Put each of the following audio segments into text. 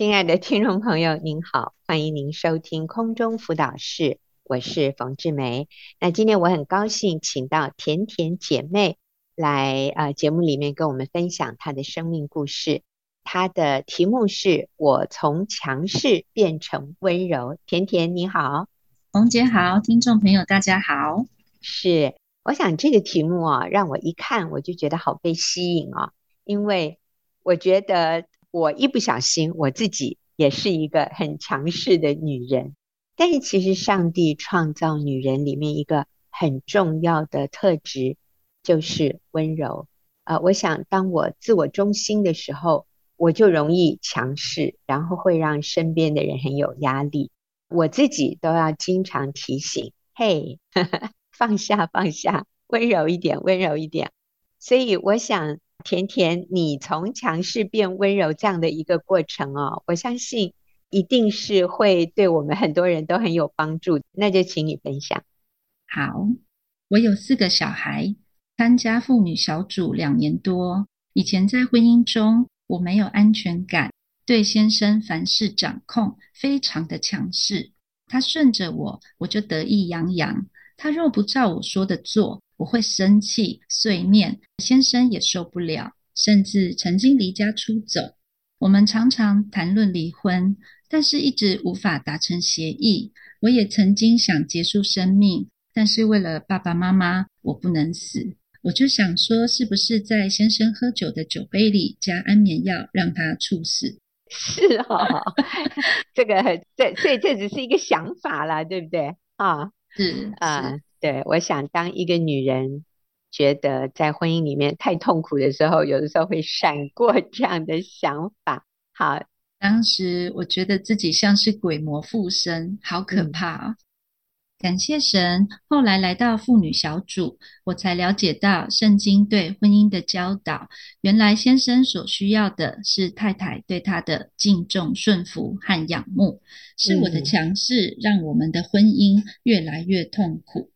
亲爱的听众朋友，您好，欢迎您收听空中辅导室，我是冯志梅。那今天我很高兴，请到甜甜姐妹来呃节目里面跟我们分享她的生命故事。她的题目是我从强势变成温柔。甜甜你好，冯姐好，听众朋友大家好。是，我想这个题目啊，让我一看我就觉得好被吸引啊，因为我觉得。我一不小心，我自己也是一个很强势的女人。但是其实上帝创造女人里面一个很重要的特质，就是温柔。啊、呃，我想当我自我中心的时候，我就容易强势，然后会让身边的人很有压力。我自己都要经常提醒：嘿，呵呵，放下，放下，温柔一点，温柔一点。所以我想。甜甜，你从强势变温柔这样的一个过程哦，我相信一定是会对我们很多人都很有帮助。那就请你分享。好，我有四个小孩，参加妇女小组两年多。以前在婚姻中，我没有安全感，对先生凡事掌控，非常的强势。他顺着我，我就得意洋洋；他若不照我说的做，我会生气、碎念，先生也受不了，甚至曾经离家出走。我们常常谈论离婚，但是一直无法达成协议。我也曾经想结束生命，但是为了爸爸妈妈，我不能死。我就想说，是不是在先生喝酒的酒杯里加安眠药，让他猝死？是哦，这个这所以这只是一个想法啦，对不对？啊，是啊。是对，我想当一个女人觉得在婚姻里面太痛苦的时候，有的时候会闪过 这样的想法。好，当时我觉得自己像是鬼魔附身，好可怕啊！嗯感谢神，后来来到妇女小组，我才了解到圣经对婚姻的教导。原来先生所需要的是太太对他的敬重、顺服和仰慕，是我的强势让我们的婚姻越来越痛苦。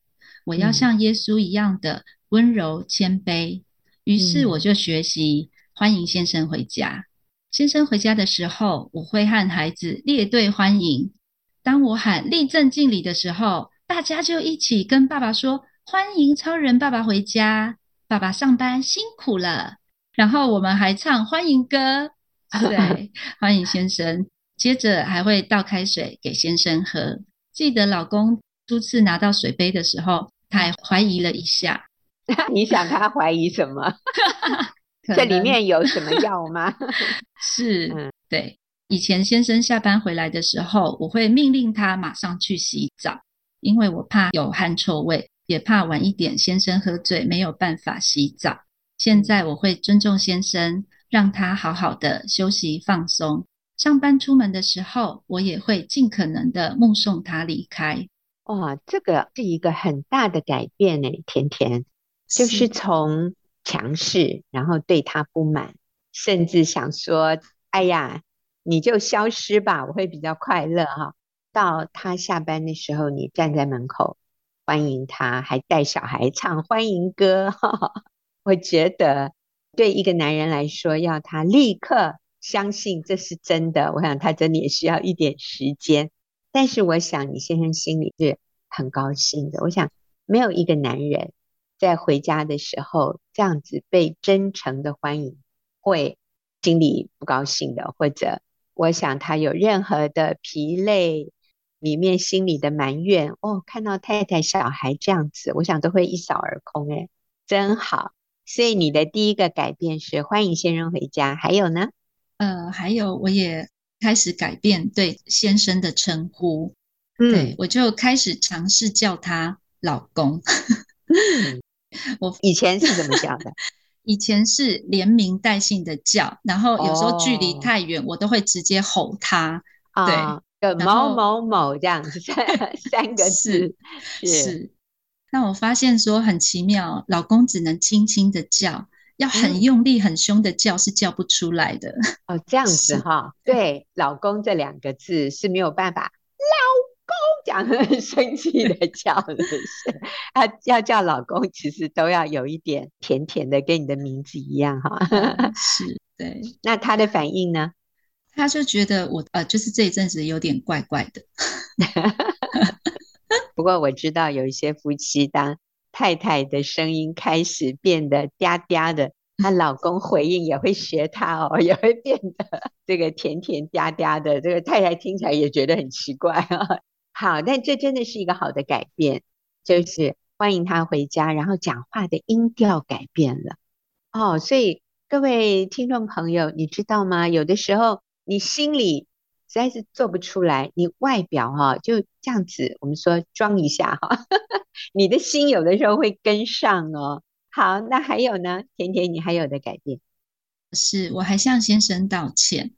我要像耶稣一样的温柔谦卑。于是我就学习欢迎先生回家。先生回家的时候，我会和孩子列队欢迎。当我喊立正敬礼的时候，大家就一起跟爸爸说：“欢迎超人爸爸回家，爸爸上班辛苦了。”然后我们还唱欢迎歌，对，欢迎先生。接着还会倒开水给先生喝。记得老公初次拿到水杯的时候，他还怀疑了一下。你想他怀疑什么？这里面有什么 药吗？是，嗯，对。以前先生下班回来的时候，我会命令他马上去洗澡。因为我怕有汗臭味，也怕晚一点先生喝醉没有办法洗澡。现在我会尊重先生，让他好好的休息放松。上班出门的时候，我也会尽可能的目送他离开。哇，这个是一个很大的改变呢，甜甜，就是从强势，然后对他不满，甚至想说：“哎呀，你就消失吧，我会比较快乐哈。”到他下班的时候，你站在门口欢迎他，还带小孩唱欢迎歌。我觉得对一个男人来说，要他立刻相信这是真的，我想他真的也需要一点时间。但是我想你先生心里是很高兴的。我想没有一个男人在回家的时候这样子被真诚的欢迎，会心里不高兴的，或者我想他有任何的疲累。里面心里的埋怨哦，看到太太小孩这样子，我想都会一扫而空。哎，真好。所以你的第一个改变是欢迎先生回家，还有呢？呃，还有我也开始改变对先生的称呼，嗯、对，我就开始尝试叫他老公。嗯、我以前是怎么叫的？以前是连名带姓的叫，然后有时候距离太远，哦、我都会直接吼他。啊、对。某某某这样子，三个字是。是。那我发现说很奇妙，老公只能轻轻的叫，要很用力、很凶的叫是叫不出来的。哦，这样子哈。对，老公这两个字是没有办法。老公讲很生气的 叫的是，他要叫老公，其实都要有一点甜甜的，跟你的名字一样哈。是，对。那他的反应呢？他就觉得我呃，就是这一阵子有点怪怪的。不过我知道有一些夫妻，当太太的声音开始变得嗲嗲的，她老公回应也会学她哦，也会变得这个甜甜嗲嗲的。这个太太听起来也觉得很奇怪啊。好，但这真的是一个好的改变，就是欢迎他回家，然后讲话的音调改变了哦。所以各位听众朋友，你知道吗？有的时候你心里。实在是做不出来，你外表哈就这样子，我们说装一下哈，你的心有的时候会跟上哦。好，那还有呢，甜甜，你还有的改变？是我还向先生道歉。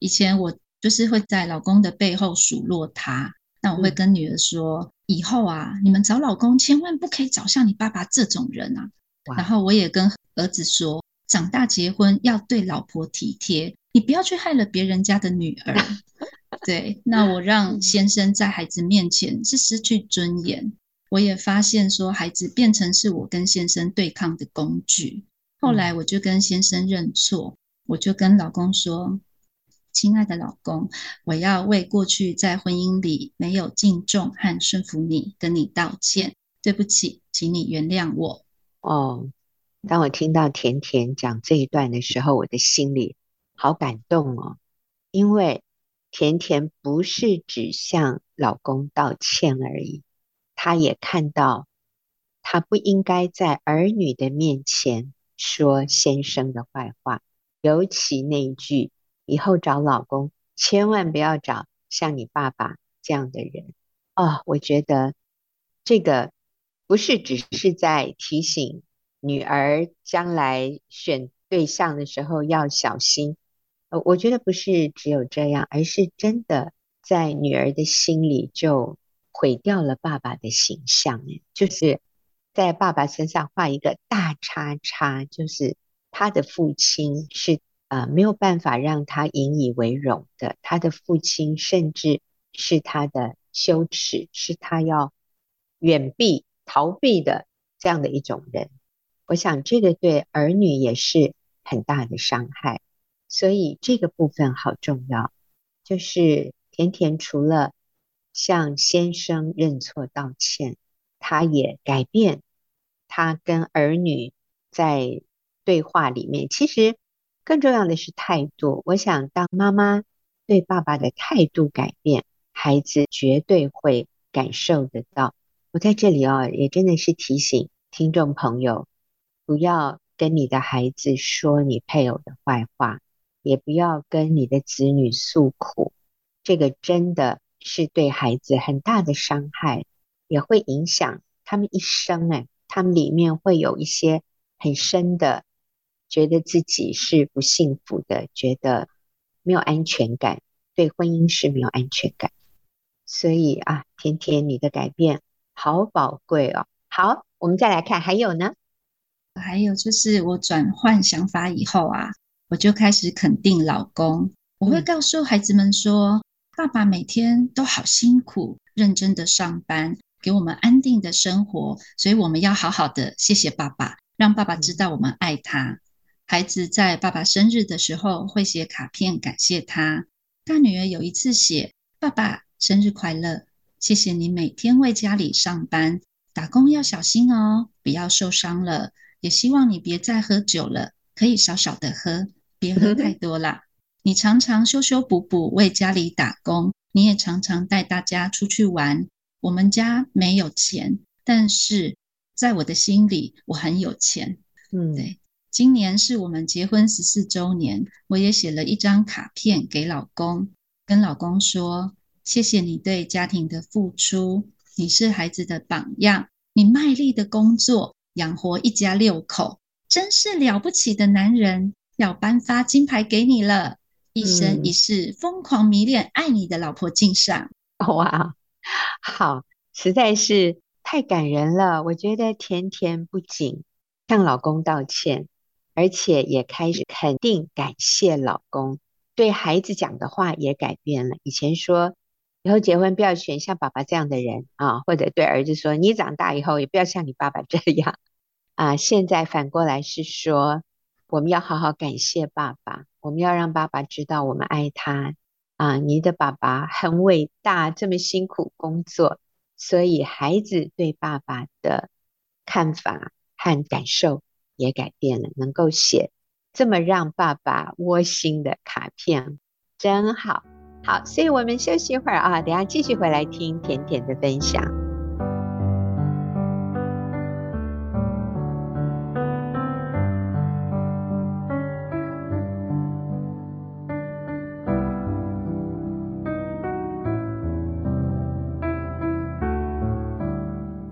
以前我就是会在老公的背后数落他，那我会跟女儿说，嗯、以后啊，你们找老公千万不可以找像你爸爸这种人啊。然后我也跟儿子说，长大结婚要对老婆体贴。你不要去害了别人家的女儿，对。那我让先生在孩子面前是失去尊严，我也发现说孩子变成是我跟先生对抗的工具。后来我就跟先生认错，我就跟老公说：“亲爱的老公，我要为过去在婚姻里没有敬重和顺服你，跟你道歉，对不起，请你原谅我。”哦，当我听到甜甜讲这一段的时候，我的心里。好感动哦，因为甜甜不是只向老公道歉而已，她也看到她不应该在儿女的面前说先生的坏话，尤其那一句“以后找老公千万不要找像你爸爸这样的人”。哦，我觉得这个不是只是在提醒女儿将来选对象的时候要小心。呃，我觉得不是只有这样，而是真的在女儿的心里就毁掉了爸爸的形象，就是在爸爸身上画一个大叉叉，就是他的父亲是呃没有办法让他引以为荣的，他的父亲甚至是他的羞耻，是他要远避逃避的这样的一种人。我想这个对儿女也是很大的伤害。所以这个部分好重要，就是甜甜除了向先生认错道歉，她也改变她跟儿女在对话里面。其实更重要的是态度。我想，当妈妈对爸爸的态度改变，孩子绝对会感受得到。我在这里哦，也真的是提醒听众朋友，不要跟你的孩子说你配偶的坏话。也不要跟你的子女诉苦，这个真的是对孩子很大的伤害，也会影响他们一生。哎，他们里面会有一些很深的，觉得自己是不幸福的，觉得没有安全感，对婚姻是没有安全感。所以啊，甜甜你的改变好宝贵哦。好，我们再来看，还有呢？还有就是我转换想法以后啊。我就开始肯定老公，我会告诉孩子们说：“嗯、爸爸每天都好辛苦，认真的上班，给我们安定的生活，所以我们要好好的谢谢爸爸，让爸爸知道我们爱他。嗯、孩子在爸爸生日的时候会写卡片感谢他。大女儿有一次写：‘爸爸生日快乐，谢谢你每天为家里上班，打工要小心哦，不要受伤了，也希望你别再喝酒了，可以少少的喝。’别喝太多啦！你常常修修补补为家里打工，你也常常带大家出去玩。我们家没有钱，但是在我的心里，我很有钱。嗯，对。今年是我们结婚十四周年，我也写了一张卡片给老公，跟老公说：谢谢你对家庭的付出，你是孩子的榜样，你卖力的工作，养活一家六口，真是了不起的男人。要颁发金牌给你了，一生一世疯狂迷恋爱你的老婆敬上。哇，好，实在是太感人了。我觉得甜甜不仅向老公道歉，而且也开始肯定感谢老公，对孩子讲的话也改变了。以前说以后结婚不要选像爸爸这样的人啊，或者对儿子说你长大以后也不要像你爸爸这样啊。现在反过来是说。我们要好好感谢爸爸，我们要让爸爸知道我们爱他啊！你的爸爸很伟大，这么辛苦工作，所以孩子对爸爸的看法和感受也改变了，能够写这么让爸爸窝心的卡片，真好。好，所以我们休息一会儿啊，等下继续回来听甜甜的分享。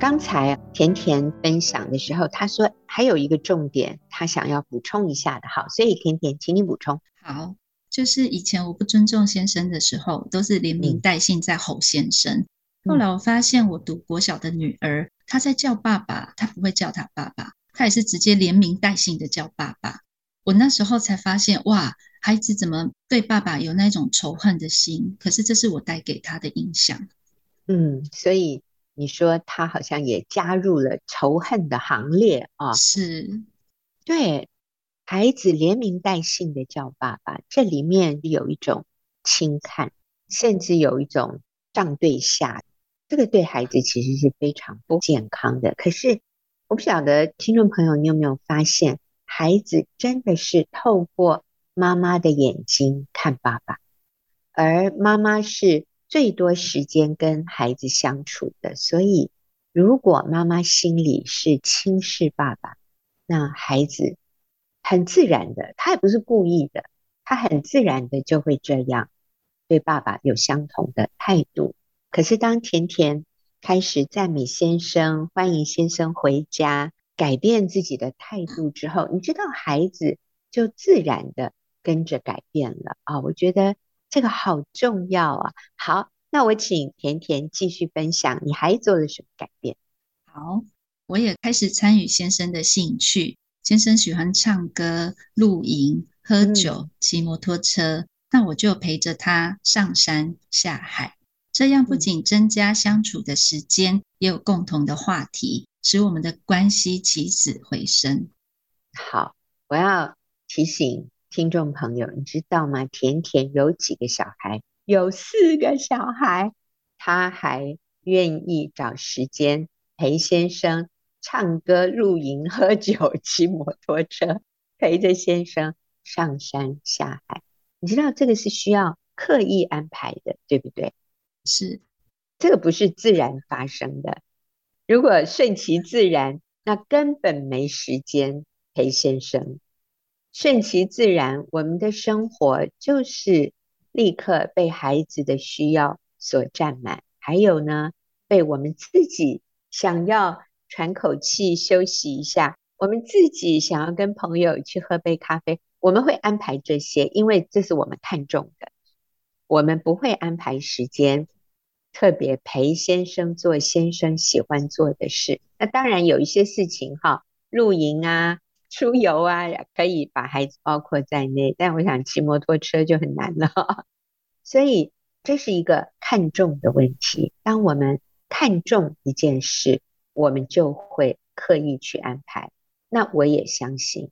刚才甜甜分享的时候，她说还有一个重点，她想要补充一下的。好，所以甜甜，请你补充。好，就是以前我不尊重先生的时候，都是连名带姓在吼先生。嗯、后来我发现，我读国小的女儿，她在叫爸爸，她不会叫她爸爸，她也是直接连名带姓的叫爸爸。我那时候才发现，哇，孩子怎么对爸爸有那种仇恨的心？可是这是我带给他的影响。嗯，所以。你说他好像也加入了仇恨的行列啊？是，对，孩子连名带姓的叫爸爸，这里面有一种轻看，甚至有一种上对下，这个对孩子其实是非常不健康的。可是我不晓得听众朋友你有没有发现，孩子真的是透过妈妈的眼睛看爸爸，而妈妈是。最多时间跟孩子相处的，所以如果妈妈心里是轻视爸爸，那孩子很自然的，他也不是故意的，他很自然的就会这样对爸爸有相同的态度。可是当甜甜开始赞美先生，欢迎先生回家，改变自己的态度之后，你知道孩子就自然的跟着改变了啊！我觉得。这个好重要啊！好，那我请甜甜继续分享，你还做了什么改变？好，我也开始参与先生的兴趣。先生喜欢唱歌、露营、喝酒、骑摩托车，嗯、那我就陪着他上山下海。这样不仅增加相处的时间，也有共同的话题，使我们的关系起死回生。好，我要提醒。听众朋友，你知道吗？甜甜有几个小孩？有四个小孩，他还愿意找时间陪先生唱歌、露营、喝酒、骑摩托车，陪着先生上山下海。你知道这个是需要刻意安排的，对不对？是，这个不是自然发生的。如果顺其自然，那根本没时间陪先生。顺其自然，我们的生活就是立刻被孩子的需要所占满，还有呢，被我们自己想要喘口气、休息一下，我们自己想要跟朋友去喝杯咖啡，我们会安排这些，因为这是我们看重的。我们不会安排时间特别陪先生做先生喜欢做的事。那当然有一些事情哈，露营啊。出游啊，可以把孩子包括在内，但我想骑摩托车就很难了。所以这是一个看重的问题。当我们看重一件事，我们就会刻意去安排。那我也相信，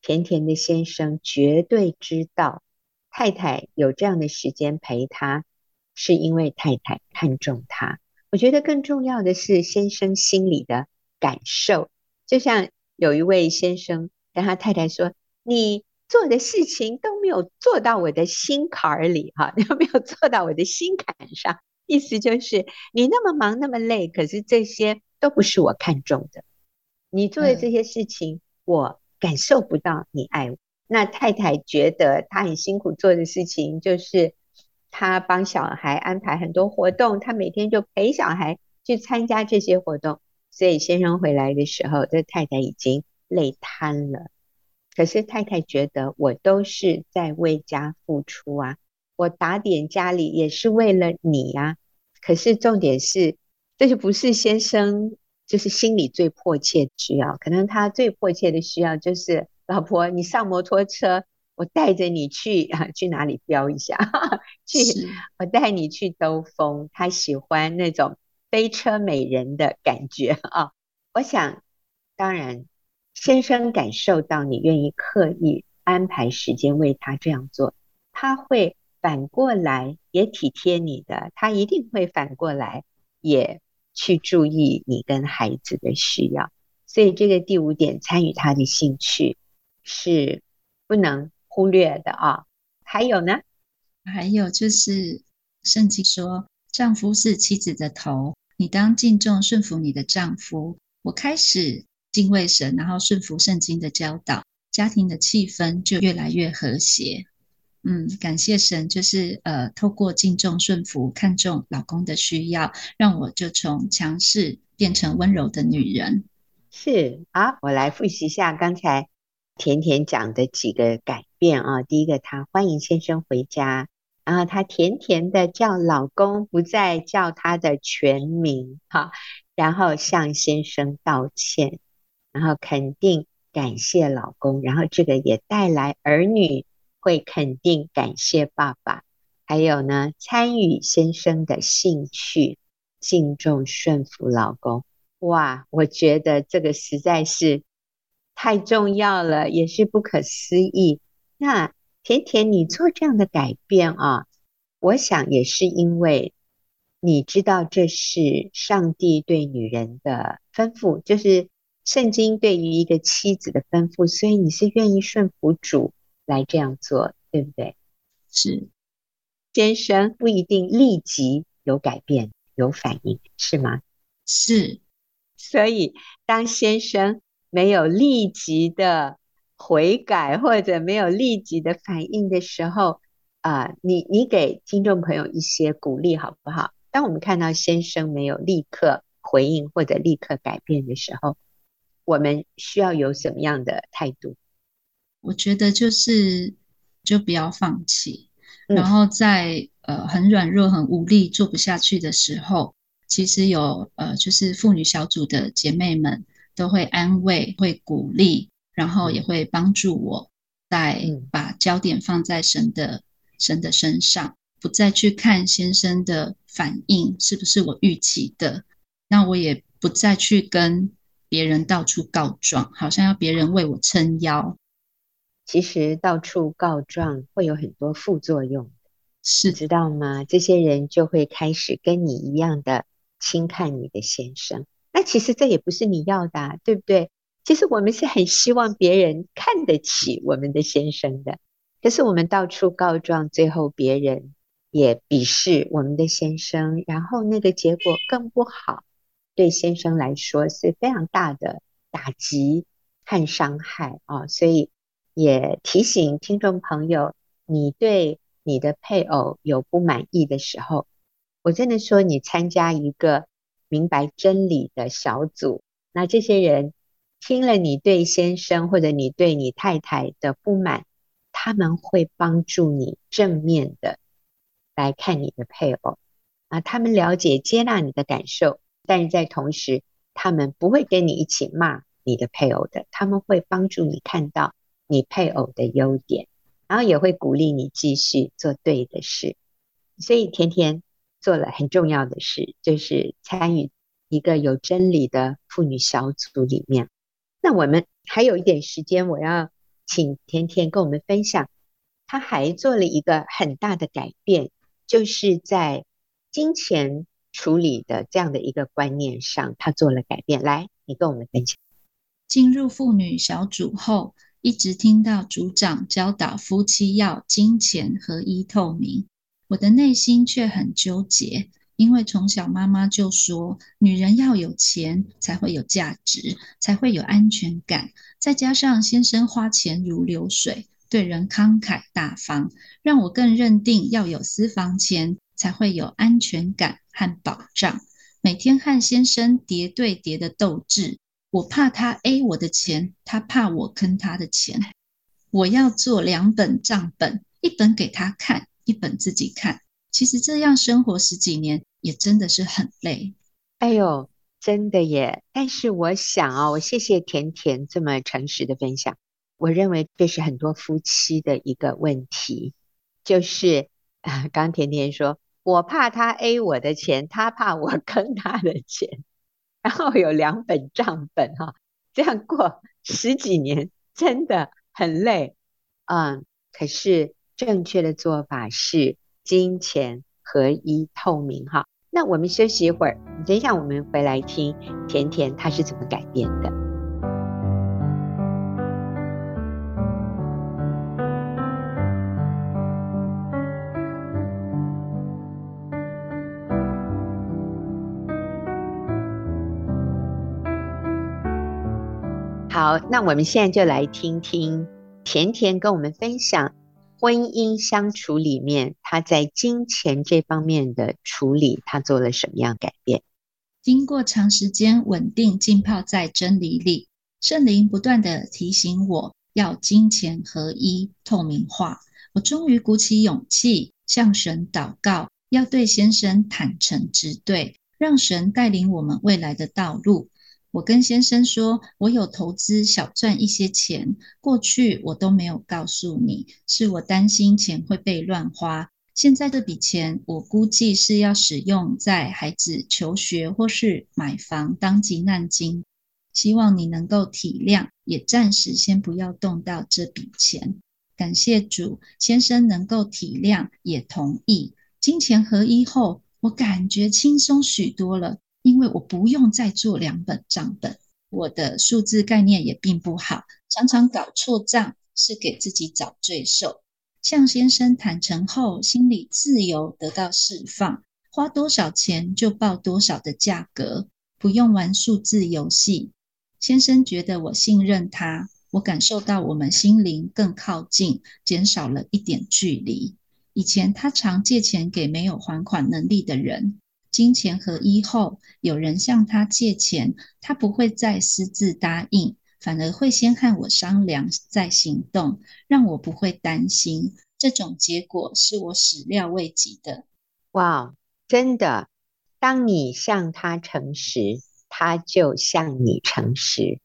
甜甜的先生绝对知道太太有这样的时间陪他，是因为太太看重他。我觉得更重要的是先生心里的感受，就像。有一位先生跟他太太说：“你做的事情都没有做到我的心坎儿里，哈，都没有做到我的心坎上。意思就是你那么忙那么累，可是这些都不是我看重的。你做的这些事情，我感受不到你爱我。嗯。那太太觉得她很辛苦做的事情，就是她帮小孩安排很多活动，她每天就陪小孩去参加这些活动。”所以先生回来的时候，这太太已经累瘫了。可是太太觉得我都是在为家付出啊，我打点家里也是为了你呀。可是重点是，这就不是先生就是心里最迫切的需要。可能他最迫切的需要就是老婆，你上摩托车，我带着你去啊，去哪里飙一下？去，我带你去兜风。他喜欢那种。飞车美人的感觉啊！我想，当然，先生感受到你愿意刻意安排时间为他这样做，他会反过来也体贴你的，他一定会反过来也去注意你跟孩子的需要。所以这个第五点，参与他的兴趣是不能忽略的啊。还有呢？还有就是圣经说，丈夫是妻子的头，你当敬重顺服你的丈夫。我开始。敬畏神，然后顺服圣经的教导，家庭的气氛就越来越和谐。嗯，感谢神，就是呃，透过敬重顺服，看重老公的需要，让我就从强势变成温柔的女人。是啊，我来复习一下刚才甜甜讲的几个改变啊。第一个，她欢迎先生回家，然后她甜甜的叫老公，不再叫他的全名，哈，然后向先生道歉。然后肯定感谢老公，然后这个也带来儿女会肯定感谢爸爸，还有呢，参与先生的兴趣，敬重顺服老公。哇，我觉得这个实在是太重要了，也是不可思议。那甜甜，你做这样的改变啊，我想也是因为你知道这是上帝对女人的吩咐，就是。圣经对于一个妻子的吩咐，所以你是愿意顺服主来这样做，对不对？是，先生不一定立即有改变、有反应，是吗？是，所以当先生没有立即的悔改或者没有立即的反应的时候，啊、呃，你你给听众朋友一些鼓励好不好？当我们看到先生没有立刻回应或者立刻改变的时候，我们需要有什么样的态度？我觉得就是就不要放弃，嗯、然后在呃很软弱、很无力、做不下去的时候，其实有呃就是妇女小组的姐妹们都会安慰、会鼓励，然后也会帮助我，再把焦点放在神的神的身上，不再去看先生的反应是不是我预期的，那我也不再去跟。别人到处告状，好像要别人为我撑腰。其实到处告状会有很多副作用，是知道吗？这些人就会开始跟你一样的轻看你的先生。那其实这也不是你要的啊，对不对？其实我们是很希望别人看得起我们的先生的。可是我们到处告状，最后别人也鄙视我们的先生，然后那个结果更不好。对先生来说是非常大的打击和伤害啊，所以也提醒听众朋友，你对你的配偶有不满意的时候，我真的说你参加一个明白真理的小组，那这些人听了你对先生或者你对你太太的不满，他们会帮助你正面的来看你的配偶啊，他们了解接纳你的感受。但是在同时，他们不会跟你一起骂你的配偶的，他们会帮助你看到你配偶的优点，然后也会鼓励你继续做对的事。所以甜甜做了很重要的事，就是参与一个有真理的妇女小组里面。那我们还有一点时间，我要请甜甜跟我们分享，她还做了一个很大的改变，就是在金钱。处理的这样的一个观念上，他做了改变。来，你跟我们分享。进入妇女小组后，一直听到组长教导夫妻要金钱合一透明，我的内心却很纠结，因为从小妈妈就说，女人要有钱才会有价值，才会有安全感。再加上先生花钱如流水，对人慷慨大方，让我更认定要有私房钱才会有安全感。和保障，每天和先生叠对叠的斗智，我怕他 A 我的钱，他怕我坑他的钱。我要做两本账本，一本给他看，一本自己看。其实这样生活十几年，也真的是很累。哎呦，真的耶！但是我想、哦，我谢谢甜甜这么诚实的分享。我认为这是很多夫妻的一个问题，就是啊，刚刚甜甜说。我怕他 A 我的钱，他怕我坑他的钱，然后有两本账本哈，这样过十几年真的很累，嗯，可是正确的做法是金钱合一透明哈。那我们休息一会儿，等一下我们回来听甜甜她是怎么改变的。好，那我们现在就来听听甜甜跟我们分享婚姻相处里面，他在金钱这方面的处理，他做了什么样改变？经过长时间稳定浸泡在真理里，圣灵不断地提醒我要金钱合一、透明化。我终于鼓起勇气向神祷告，要对先生坦诚直对，让神带领我们未来的道路。我跟先生说，我有投资小赚一些钱，过去我都没有告诉你，是我担心钱会被乱花。现在这笔钱，我估计是要使用在孩子求学或是买房当急难金。希望你能够体谅，也暂时先不要动到这笔钱。感谢主，先生能够体谅，也同意。金钱合一后，我感觉轻松许多了。因为我不用再做两本账本，我的数字概念也并不好，常常搞错账，是给自己找罪受。向先生坦诚后，心理自由得到释放，花多少钱就报多少的价格，不用玩数字游戏。先生觉得我信任他，我感受到我们心灵更靠近，减少了一点距离。以前他常借钱给没有还款能力的人。金钱合一后，有人向他借钱，他不会再私自答应，反而会先和我商量再行动，让我不会担心。这种结果是我始料未及的。哇，真的！当你向他诚实，他就向你诚实；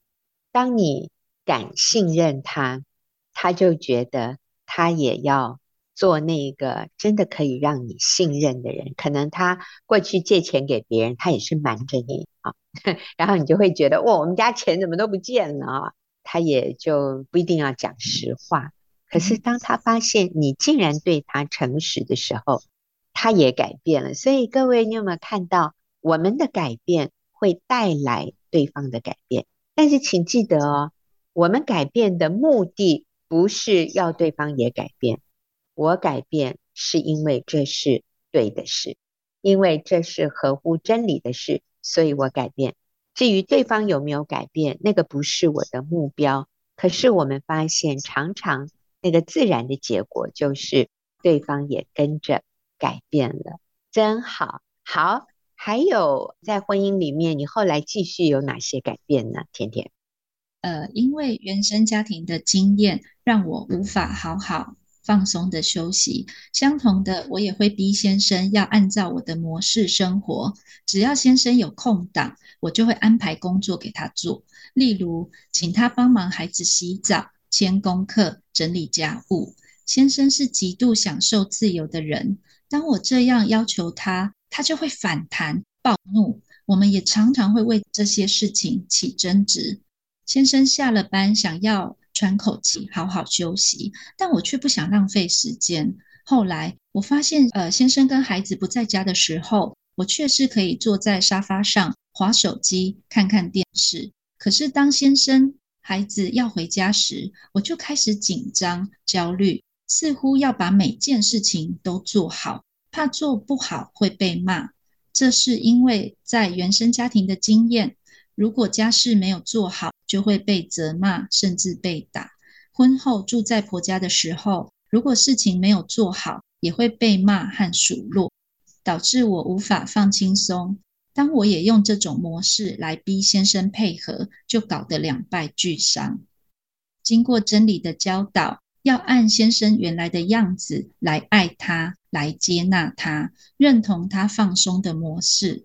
当你敢信任他，他就觉得他也要。做那个真的可以让你信任的人，可能他过去借钱给别人，他也是瞒着你啊，然后你就会觉得哇，我们家钱怎么都不见了啊？他也就不一定要讲实话。可是当他发现你竟然对他诚实的时候，他也改变了。所以各位，你有没有看到我们的改变会带来对方的改变？但是请记得哦，我们改变的目的不是要对方也改变。我改变是因为这是对的事，因为这是合乎真理的事，所以我改变。至于对方有没有改变，那个不是我的目标。可是我们发现，常常那个自然的结果就是对方也跟着改变了，真好。好，还有在婚姻里面，你后来继续有哪些改变呢？甜甜，呃，因为原生家庭的经验，让我无法好好。放松的休息，相同的，我也会逼先生要按照我的模式生活。只要先生有空档，我就会安排工作给他做，例如请他帮忙孩子洗澡、签功课、整理家务。先生是极度享受自由的人，当我这样要求他，他就会反弹、暴怒。我们也常常会为这些事情起争执。先生下了班想要喘口气，好好休息，但我却不想浪费时间。后来我发现，呃，先生跟孩子不在家的时候，我确实可以坐在沙发上划手机、看看电视。可是当先生、孩子要回家时，我就开始紧张、焦虑，似乎要把每件事情都做好，怕做不好会被骂。这是因为在原生家庭的经验，如果家事没有做好，就会被责骂，甚至被打。婚后住在婆家的时候，如果事情没有做好，也会被骂和数落，导致我无法放轻松。当我也用这种模式来逼先生配合，就搞得两败俱伤。经过真理的教导，要按先生原来的样子来爱他，来接纳他，认同他放松的模式，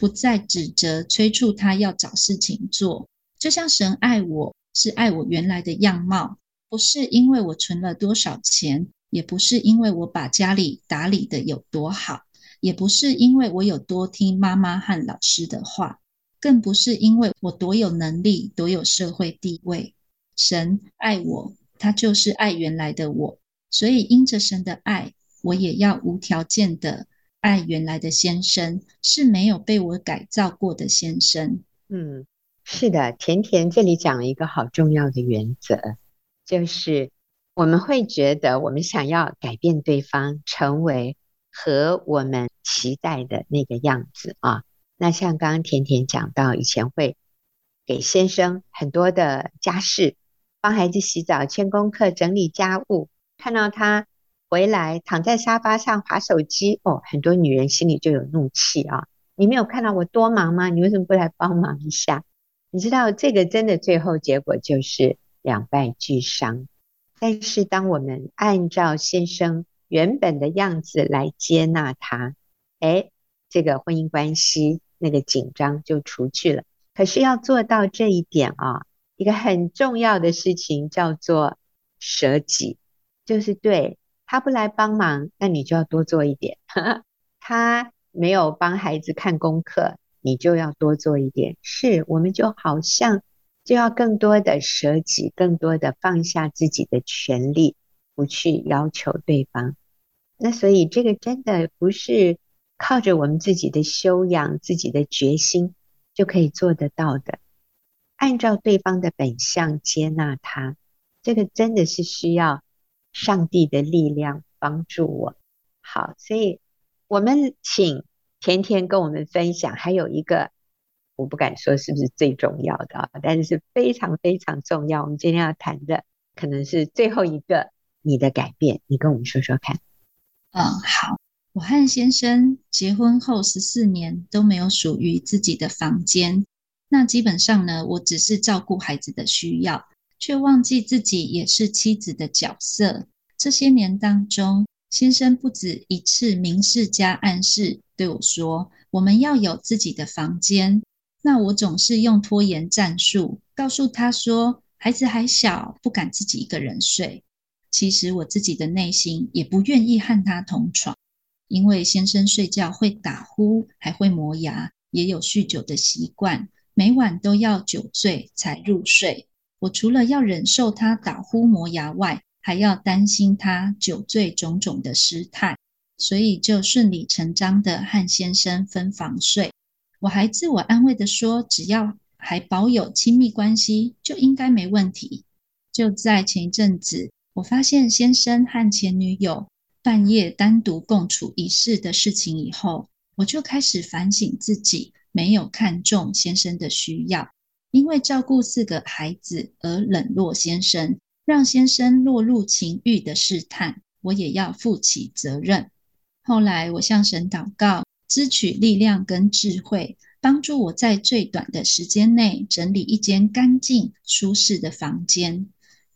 不再指责、催促他要找事情做。就像神爱我，是爱我原来的样貌，不是因为我存了多少钱，也不是因为我把家里打理得有多好，也不是因为我有多听妈妈和老师的话。更不是因为我多有能力、多有社会地位。神爱我，他就是爱原来的我，所以因着神的爱，我也要无条件的爱原来的先生，是没有被我改造过的先生。嗯，是的，甜甜这里讲了一个好重要的原则，就是我们会觉得我们想要改变对方，成为和我们期待的那个样子啊。那像刚刚甜甜讲到，以前会给先生很多的家事，帮孩子洗澡、签功课、整理家务，看到他回来躺在沙发上滑手机，哦，很多女人心里就有怒气啊。你没有看到我多忙吗？你为什么不来帮忙一下？你知道这个真的最后结果就是两败俱伤。但是当我们按照先生原本的样子来接纳他，诶，这个婚姻关系那个紧张就除去了。可是要做到这一点啊，一个很重要的事情叫做舍己，就是对他不来帮忙，那你就要多做一点。他。没有帮孩子看功课，你就要多做一点。是，我们就好像就要更多的舍己，更多的放下自己的权利，不去要求对方。那所以这个真的不是靠着我们自己的修养、自己的决心就可以做得到的。按照对方的本相接纳他，这个真的是需要上帝的力量帮助我。好，所以。我们请甜甜跟我们分享，还有一个我不敢说是不是最重要的啊，但是非常非常重要。我们今天要谈的可能是最后一个你的改变，你跟我们说说看。嗯，好。我和先生结婚后十四年都没有属于自己的房间，那基本上呢，我只是照顾孩子的需要，却忘记自己也是妻子的角色。这些年当中。先生不止一次明示加暗示对我说：“我们要有自己的房间。”那我总是用拖延战术，告诉他说：“孩子还小，不敢自己一个人睡。”其实我自己的内心也不愿意和他同床，因为先生睡觉会打呼，还会磨牙，也有酗酒的习惯，每晚都要酒醉才入睡。我除了要忍受他打呼磨牙外，还要担心他酒醉种种的失态，所以就顺理成章的和先生分房睡。我还自我安慰的说，只要还保有亲密关系，就应该没问题。就在前一阵子，我发现先生和前女友半夜单独共处一室的事情以后，我就开始反省自己没有看重先生的需要，因为照顾四个孩子而冷落先生。让先生落入情欲的试探，我也要负起责任。后来我向神祷告，支取力量跟智慧，帮助我在最短的时间内整理一间干净舒适的房间。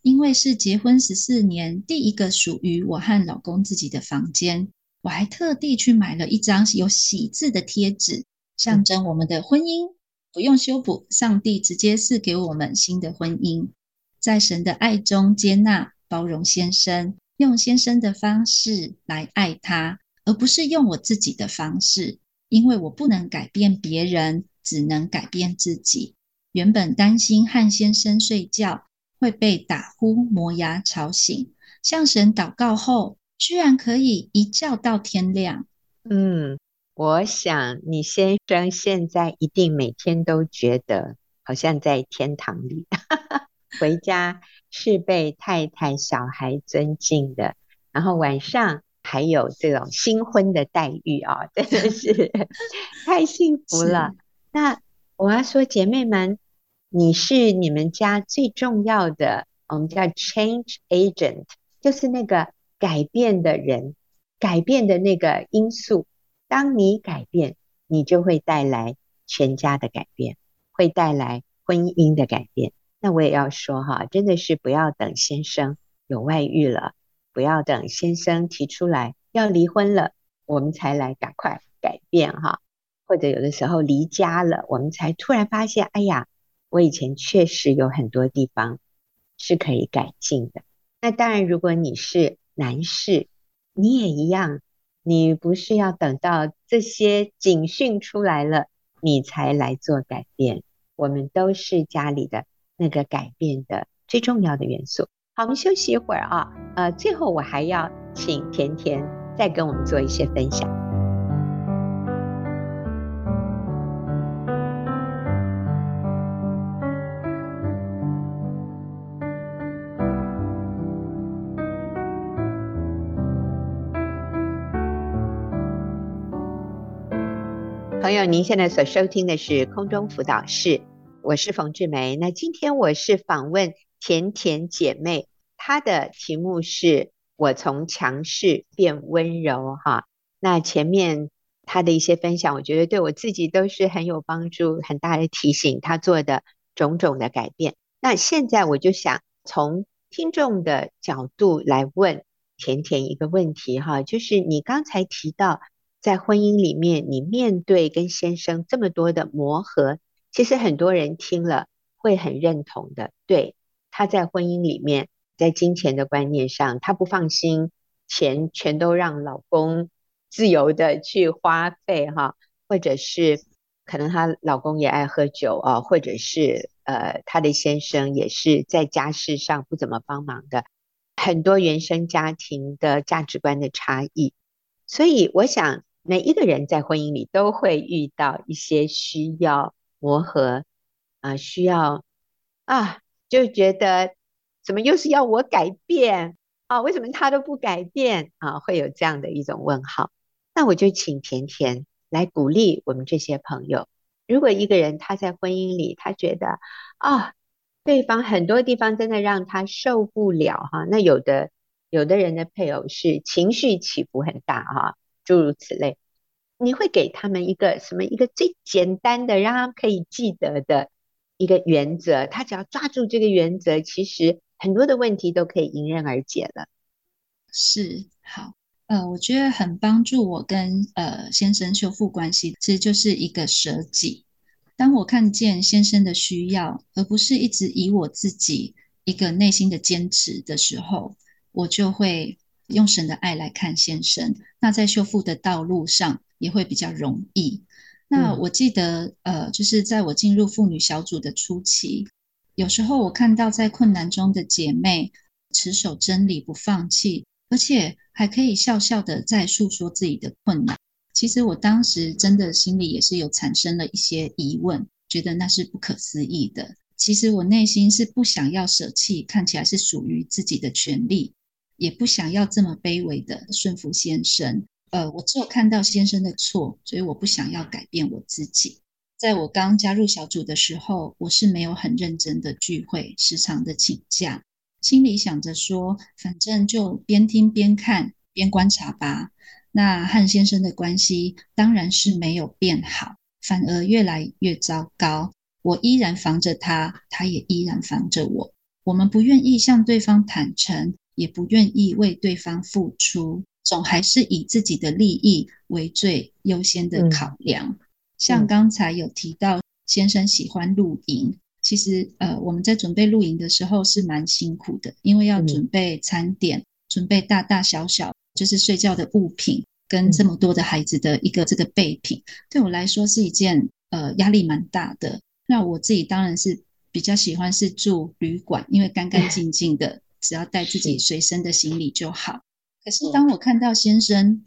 因为是结婚十四年第一个属于我和老公自己的房间，我还特地去买了一张有喜字的贴纸，象征我们的婚姻不用修补，上帝直接赐给我们新的婚姻。在神的爱中接纳、包容先生，用先生的方式来爱他，而不是用我自己的方式。因为我不能改变别人，只能改变自己。原本担心和先生睡觉会被打呼、磨牙吵醒，向神祷告后，居然可以一觉到天亮。嗯，我想你先生现在一定每天都觉得好像在天堂里。回家是被太太、小孩尊敬的，然后晚上还有这种新婚的待遇啊，真的是 太幸福了。那我要说，姐妹们，你是你们家最重要的，我们叫 change agent，就是那个改变的人，改变的那个因素。当你改变，你就会带来全家的改变，会带来婚姻的改变。那我也要说哈，真的是不要等先生有外遇了，不要等先生提出来要离婚了，我们才来赶快改变哈。或者有的时候离家了，我们才突然发现，哎呀，我以前确实有很多地方是可以改进的。那当然，如果你是男士，你也一样，你不是要等到这些警讯出来了，你才来做改变。我们都是家里的那个改变的最重要的元素。好，我们休息一会儿啊。呃，最后我还要请甜甜再跟我们做一些分享。友，您现在所收听的是空中辅导室，我是冯志梅。那今天我是访问甜甜姐妹，她的题目是我从强势变温柔哈。那前面她的一些分享，我觉得对我自己都是很有帮助，很大的提醒。她做的种种的改变。那现在我就想从听众的角度来问甜甜一个问题哈，就是你刚才提到。在婚姻里面，你面对跟先生这么多的磨合，其实很多人听了会很认同的。对，他在婚姻里面，在金钱的观念上，他不放心，钱全都让老公自由的去花费哈，或者是可能她老公也爱喝酒啊，或者是呃，她的先生也是在家事上不怎么帮忙的，很多原生家庭的价值观的差异，所以我想。每一个人在婚姻里都会遇到一些需要磨合啊，需要啊，就觉得怎么又是要我改变啊？为什么他都不改变啊？会有这样的一种问号。那我就请甜甜来鼓励我们这些朋友。如果一个人他在婚姻里，他觉得啊，对方很多地方真的让他受不了哈，那有的有的人的配偶是情绪起伏很大哈。诸如此类，你会给他们一个什么？一个最简单的，让他们可以记得的一个原则。他只要抓住这个原则，其实很多的问题都可以迎刃而解了。是，好，呃，我觉得很帮助我跟呃先生修复关系，其实就是一个舍己。当我看见先生的需要，而不是一直以我自己一个内心的坚持的时候，我就会。用神的爱来看先生，那在修复的道路上也会比较容易。那我记得，呃，就是在我进入妇女小组的初期，有时候我看到在困难中的姐妹持守真理不放弃，而且还可以笑笑的在诉说自己的困难。其实我当时真的心里也是有产生了一些疑问，觉得那是不可思议的。其实我内心是不想要舍弃，看起来是属于自己的权利。也不想要这么卑微的顺服先生，呃，我只有看到先生的错，所以我不想要改变我自己。在我刚加入小组的时候，我是没有很认真的聚会，时常的请假，心里想着说，反正就边听边看边观察吧。那和先生的关系当然是没有变好，反而越来越糟糕。我依然防着他，他也依然防着我。我们不愿意向对方坦诚。也不愿意为对方付出，总还是以自己的利益为最优先的考量。嗯、像刚才有提到，先生喜欢露营，嗯、其实呃，我们在准备露营的时候是蛮辛苦的，因为要准备餐点，嗯、准备大大小小就是睡觉的物品，跟这么多的孩子的一个这个备品，嗯、对我来说是一件呃压力蛮大的。那我自己当然是比较喜欢是住旅馆，因为干干净净的。只要带自己随身的行李就好。可是当我看到先生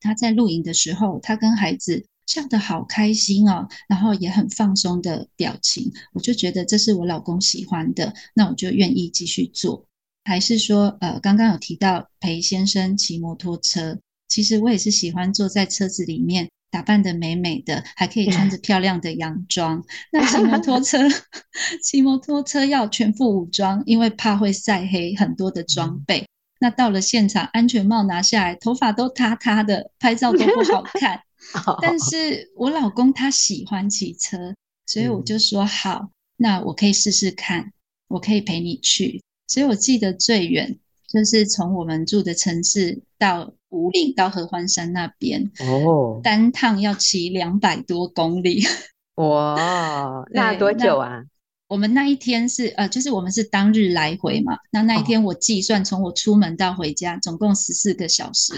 他在露营的时候，他跟孩子笑得好开心哦，然后也很放松的表情，我就觉得这是我老公喜欢的，那我就愿意继续做。还是说，呃，刚刚有提到陪先生骑摩托车，其实我也是喜欢坐在车子里面。打扮得美美的，还可以穿着漂亮的洋装。那骑摩托车，骑摩托车要全副武装，因为怕会晒黑，很多的装备。那到了现场，安全帽拿下来，头发都塌塌的，拍照都不好看。但是我老公他喜欢骑车，所以我就说好，那我可以试试看，我可以陪你去。所以我记得最远就是从我们住的城市到。武岭到合欢山那边哦，单趟要骑两百多公里。哇，那多久啊？我们那一天是呃，就是我们是当日来回嘛。那那一天我计算从我出门到回家，总共十四个小时，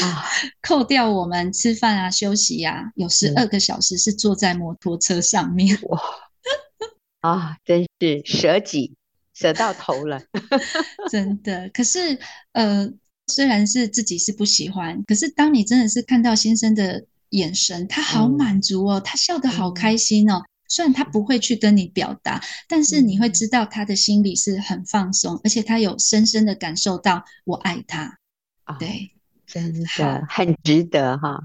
啊、扣掉我们吃饭啊、休息啊，有十二个小时是坐在摩托车上面。哇，啊，真是舍己舍到头了，真的。可是呃，虽然是自己是不喜欢，可是当你真的是看到先生的眼神，他好满足哦，嗯、他笑得好开心哦。嗯虽然他不会去跟你表达，但是你会知道他的心里是很放松，而且他有深深的感受到我爱他。哦、对，真的很值得哈。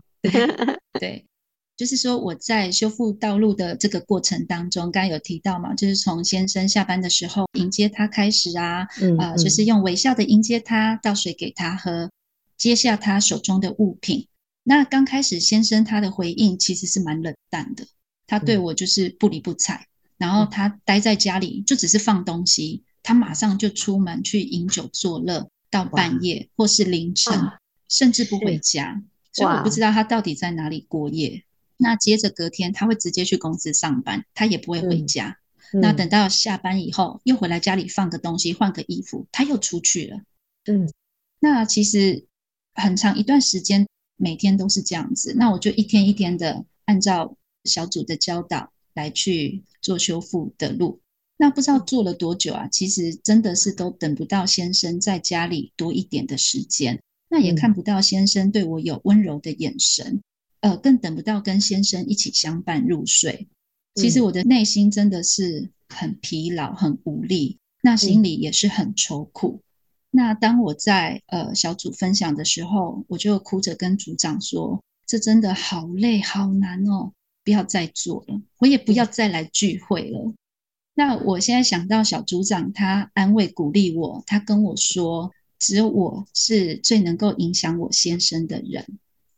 对，就是说我在修复道路的这个过程当中，刚刚有提到嘛，就是从先生下班的时候迎接他开始啊，嗯，呃，就是用微笑的迎接他，倒水给他喝，接下他手中的物品。那刚开始先生他的回应其实是蛮冷淡的。他对我就是不理不睬，嗯、然后他待在家里就只是放东西，他马上就出门去饮酒作乐，到半夜或是凌晨，啊、甚至不回家，所以我不知道他到底在哪里过夜。那接着隔天他会直接去公司上班，他也不会回家。嗯、那等到下班以后，又回来家里放个东西，换个衣服，他又出去了。嗯，那其实很长一段时间，每天都是这样子。那我就一天一天的按照。小组的教导来去做修复的路，那不知道做了多久啊？其实真的是都等不到先生在家里多一点的时间，那也看不到先生对我有温柔的眼神，呃，更等不到跟先生一起相伴入睡。其实我的内心真的是很疲劳、很无力，那心里也是很愁苦。那当我在呃小组分享的时候，我就哭着跟组长说：“这真的好累、好难哦。”不要再做了，我也不要再来聚会了。那我现在想到小组长，他安慰鼓励我，他跟我说，只有我是最能够影响我先生的人。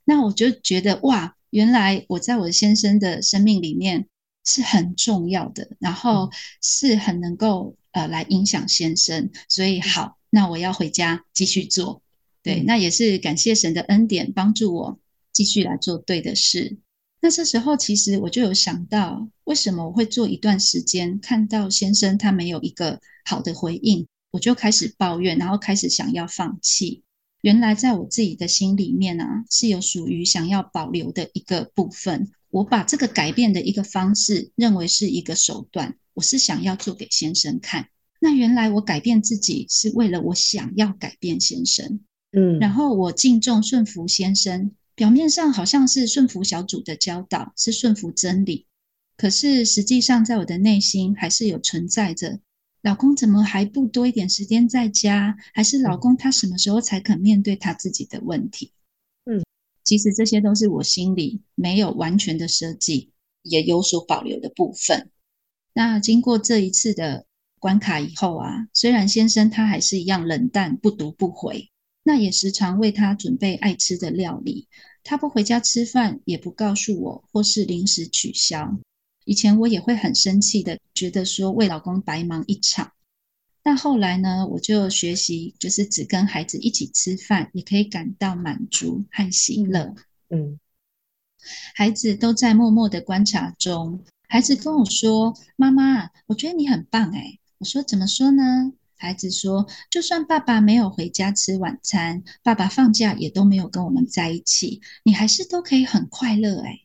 那我就觉得哇，原来我在我先生的生命里面是很重要的，然后是很能够呃来影响先生。所以好，那我要回家继续做。对，那也是感谢神的恩典，帮助我继续来做对的事。那这时候，其实我就有想到，为什么我会做一段时间，看到先生他没有一个好的回应，我就开始抱怨，然后开始想要放弃。原来在我自己的心里面啊，是有属于想要保留的一个部分。我把这个改变的一个方式，认为是一个手段，我是想要做给先生看。那原来我改变自己，是为了我想要改变先生。嗯，然后我敬重顺服先生。表面上好像是顺服小组的教导，是顺服真理，可是实际上在我的内心还是有存在着，老公怎么还不多一点时间在家？还是老公他什么时候才肯面对他自己的问题？嗯，其实这些都是我心里没有完全的设计，也有所保留的部分。那经过这一次的关卡以后啊，虽然先生他还是一样冷淡，不读不回。那也时常为他准备爱吃的料理，他不回家吃饭，也不告诉我，或是临时取消。以前我也会很生气的，觉得说为老公白忙一场。但后来呢，我就学习，就是只跟孩子一起吃饭，也可以感到满足和喜乐。嗯，孩子都在默默的观察中。孩子跟我说：“妈妈，我觉得你很棒。”哎，我说：“怎么说呢？”孩子说：“就算爸爸没有回家吃晚餐，爸爸放假也都没有跟我们在一起，你还是都可以很快乐。”哎，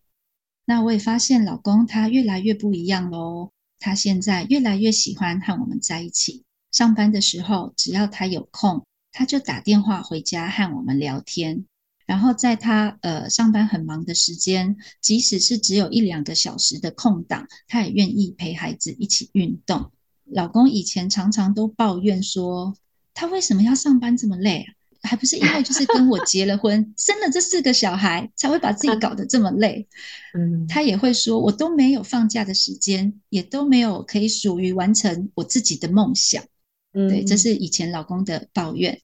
那我也发现老公他越来越不一样喽。他现在越来越喜欢和我们在一起。上班的时候，只要他有空，他就打电话回家和我们聊天。然后在他呃上班很忙的时间，即使是只有一两个小时的空档，他也愿意陪孩子一起运动。老公以前常常都抱怨说，他为什么要上班这么累啊？还不是因为就是跟我结了婚，生了这四个小孩，才会把自己搞得这么累。嗯，他也会说，我都没有放假的时间，也都没有可以属于完成我自己的梦想。嗯，对，这是以前老公的抱怨。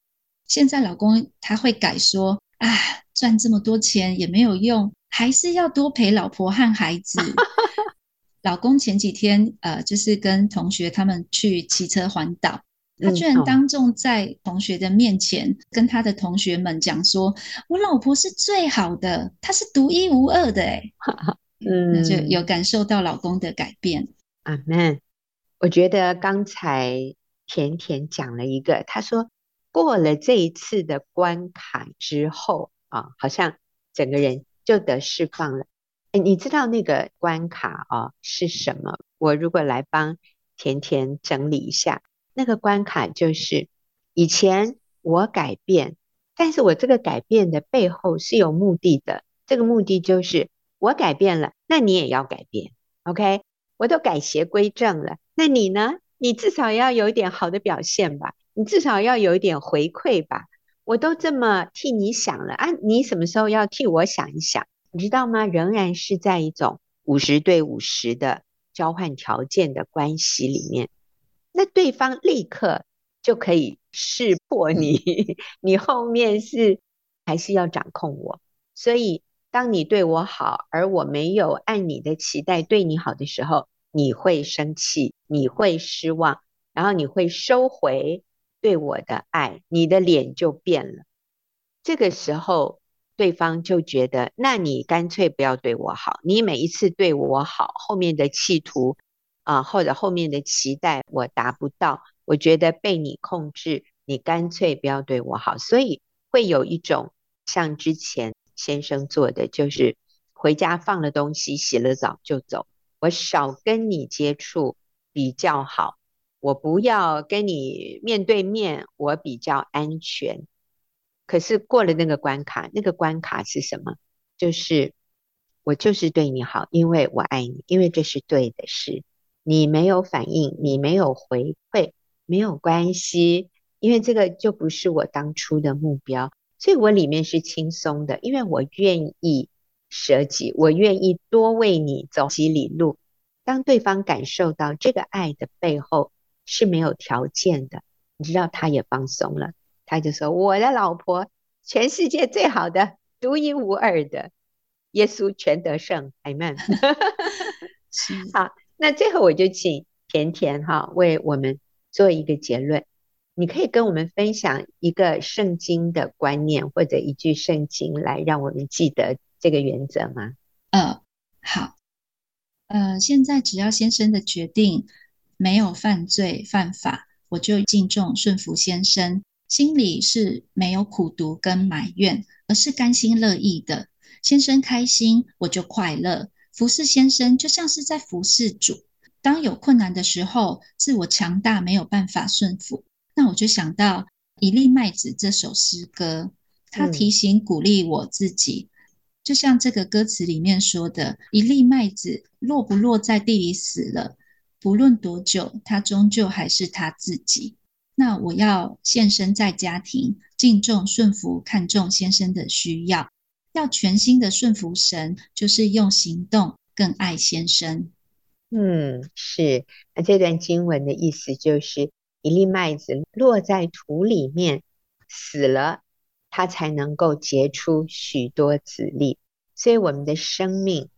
现在老公他会改说，啊，赚这么多钱也没有用，还是要多陪老婆和孩子。老公前几天呃，就是跟同学他们去骑车环岛，他居然当众在同学的面前跟他的同学们讲说：“我老婆是最好的，她是独一无二的。”哎，嗯，那就有感受到老公的改变。阿门。我觉得刚才甜甜讲了一个，她说过了这一次的关卡之后啊，好像整个人就得释放了。哎，你知道那个关卡啊是什么？我如果来帮甜甜整理一下，那个关卡就是以前我改变，但是我这个改变的背后是有目的的。这个目的就是我改变了，那你也要改变。OK，我都改邪归正了，那你呢？你至少要有一点好的表现吧，你至少要有一点回馈吧。我都这么替你想了啊，你什么时候要替我想一想？你知道吗？仍然是在一种五十对五十的交换条件的关系里面，那对方立刻就可以识破你，你后面是还是要掌控我。所以，当你对我好，而我没有按你的期待对你好的时候，你会生气，你会失望，然后你会收回对我的爱，你的脸就变了。这个时候。对方就觉得，那你干脆不要对我好。你每一次对我好，后面的企图啊，或者后面的期待我达不到，我觉得被你控制，你干脆不要对我好。所以会有一种像之前先生做的，就是回家放了东西，洗了澡就走，我少跟你接触比较好，我不要跟你面对面，我比较安全。可是过了那个关卡，那个关卡是什么？就是我就是对你好，因为我爱你，因为这是对的事。你没有反应，你没有回馈，没有关系，因为这个就不是我当初的目标。所以我里面是轻松的，因为我愿意舍己，我愿意多为你走几里路。当对方感受到这个爱的背后是没有条件的，你知道他也放松了。他就说：“我的老婆，全世界最好的，独一无二的，耶稣全得胜，Amen。”好，那最后我就请甜甜哈为我们做一个结论。你可以跟我们分享一个圣经的观念或者一句圣经来让我们记得这个原则吗？呃，好，呃，现在只要先生的决定没有犯罪犯法，我就敬重顺服先生。心里是没有苦读跟埋怨，而是甘心乐意的。先生开心，我就快乐。服侍先生就像是在服侍主。当有困难的时候，自我强大没有办法顺服，那我就想到一粒麦子这首诗歌，它提醒鼓励我自己，嗯、就像这个歌词里面说的：一粒麦子落不落在地里死了，不论多久，它终究还是它自己。那我要献身在家庭，敬重顺服，看重先生的需要，要全心的顺服神，就是用行动更爱先生。嗯，是。那这段经文的意思就是，一粒麦子落在土里面死了，它才能够结出许多子粒。所以我们的生命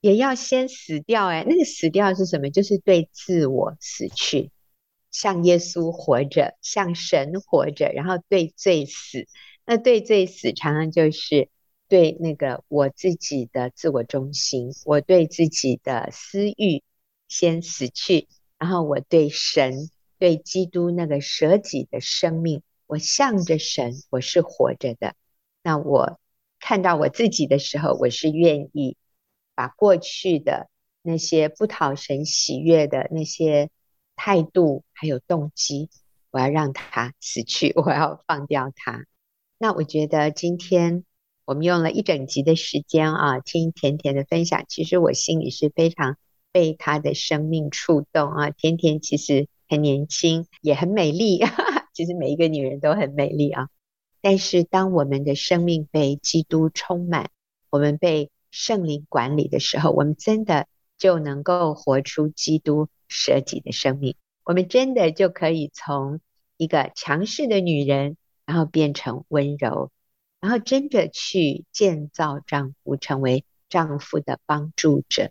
也要先死掉。哎，那个死掉是什么？就是对自我死去。像耶稣活着，像神活着，然后对罪死。那对罪死，常常就是对那个我自己的自我中心，我对自己的私欲先死去，然后我对神、对基督那个舍己的生命，我向着神，我是活着的。那我看到我自己的时候，我是愿意把过去的那些不讨神喜悦的那些。态度还有动机，我要让他死去，我要放掉他。那我觉得今天我们用了一整集的时间啊，听甜甜的分享，其实我心里是非常被她的生命触动啊。甜甜其实很年轻，也很美丽，其实每一个女人都很美丽啊。但是当我们的生命被基督充满，我们被圣灵管理的时候，我们真的就能够活出基督。舍己的生命，我们真的就可以从一个强势的女人，然后变成温柔，然后真的去建造丈夫，成为丈夫的帮助者。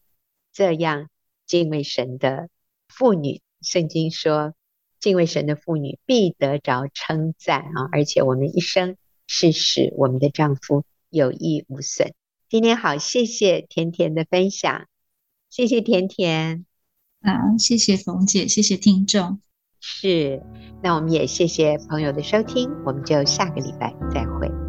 这样敬畏神的妇女，圣经说，敬畏神的妇女必得着称赞啊！而且我们一生是使我们的丈夫有益无损。今天好，谢谢甜甜的分享，谢谢甜甜。好，谢谢冯姐，谢谢听众。是，那我们也谢谢朋友的收听，我们就下个礼拜再会。